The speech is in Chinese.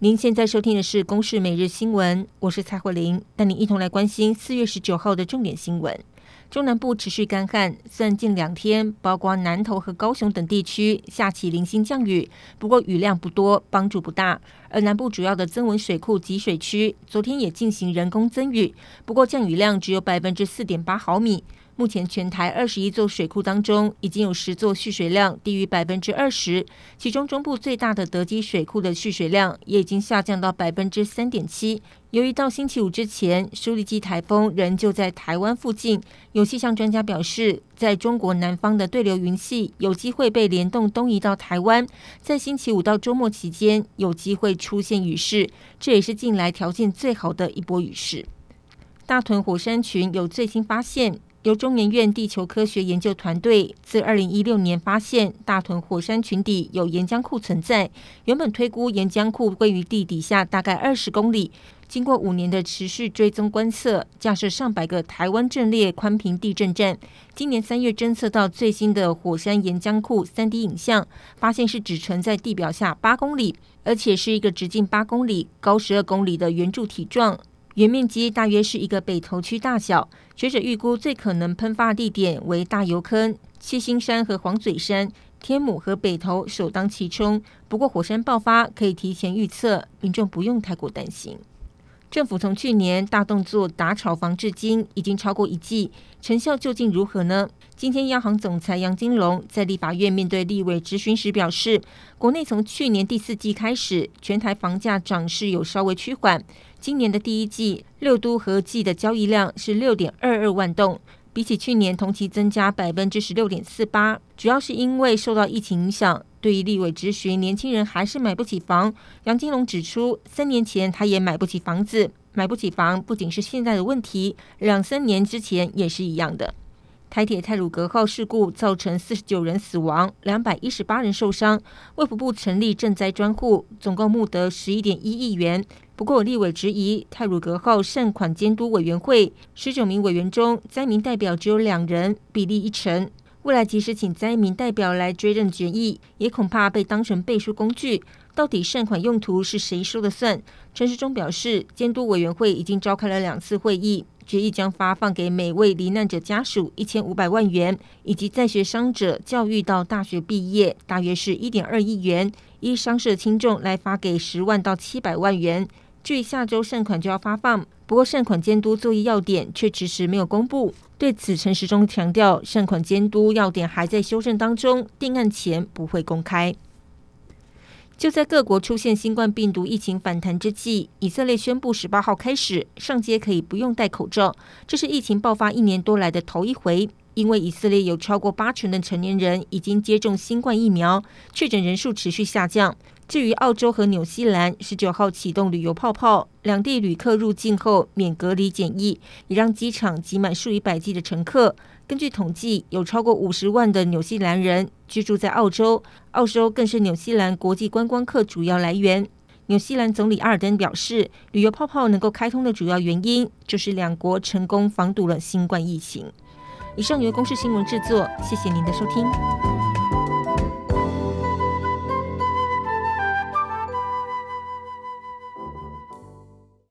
您现在收听的是《公视每日新闻》，我是蔡慧玲，带您一同来关心四月十九号的重点新闻。中南部持续干旱，虽然近两天包括南投和高雄等地区下起零星降雨，不过雨量不多，帮助不大。而南部主要的增文水库集水区昨天也进行人工增雨，不过降雨量只有百分之四点八毫米。目前全台二十一座水库当中，已经有十座蓄水量低于百分之二十，其中中部最大的德基水库的蓄水量也已经下降到百分之三点七。由于到星期五之前，苏力基台风仍旧在台湾附近，有气象专家表示，在中国南方的对流云系有机会被联动东移到台湾，在星期五到周末期间有机会出现雨势，这也是近来条件最好的一波雨势。大屯火山群有最新发现。由中研院地球科学研究团队自二零一六年发现大屯火山群底有岩浆库存在，原本推估岩浆库位于地底下大概二十公里，经过五年的持续追踪观测，架设上百个台湾阵列宽频地震站，今年三月侦测到最新的火山岩浆库三 D 影像，发现是只存在地表下八公里，而且是一个直径八公里、高十二公里的圆柱体状。原面积大约是一个北投区大小，学者预估最可能喷发地点为大油坑、七星山和黄嘴山，天母和北投首当其冲。不过火山爆发可以提前预测，民众不用太过担心。政府从去年大动作打炒房至今，已经超过一季，成效究竟如何呢？今天央行总裁杨金龙在立法院面对立委质询时表示，国内从去年第四季开始，全台房价涨势有稍微趋缓。今年的第一季六都合计的交易量是六点二二万栋，比起去年同期增加百分之十六点四八，主要是因为受到疫情影响。对于立委质询，年轻人还是买不起房。杨金龙指出，三年前他也买不起房子，买不起房不仅是现在的问题，两三年之前也是一样的。台铁泰鲁阁号事故造成四十九人死亡，两百一十八人受伤。卫福部成立赈灾专户，总共募得十一点一亿元。不过，立委质疑泰鲁阁号善款监督委员会十九名委员中，灾民代表只有两人，比例一成。未来即使请灾民代表来追认决议，也恐怕被当成背书工具。到底善款用途是谁说了算？陈时中表示，监督委员会已经召开了两次会议，决议将发放给每位罹难者家属一千五百万元，以及在学伤者教育到大学毕业，大约是一点二亿元，依伤势轻重来发给十万到七百万元。至于下周善款就要发放，不过善款监督作业要点却迟迟没有公布。对此，陈时中强调，善款监督要点还在修正当中，定案前不会公开。就在各国出现新冠病毒疫情反弹之际，以色列宣布十八号开始上街可以不用戴口罩，这是疫情爆发一年多来的头一回。因为以色列有超过八成的成年人已经接种新冠疫苗，确诊人数持续下降。至于澳洲和纽西兰，十九号启动旅游泡泡，两地旅客入境后免隔离检疫，也让机场挤满数以百计的乘客。根据统计，有超过五十万的纽西兰人居住在澳洲，澳洲更是纽西兰国际观光客主要来源。纽西兰总理阿尔登表示，旅游泡泡能够开通的主要原因，就是两国成功防堵了新冠疫情。以上由公式新闻制作，谢谢您的收听。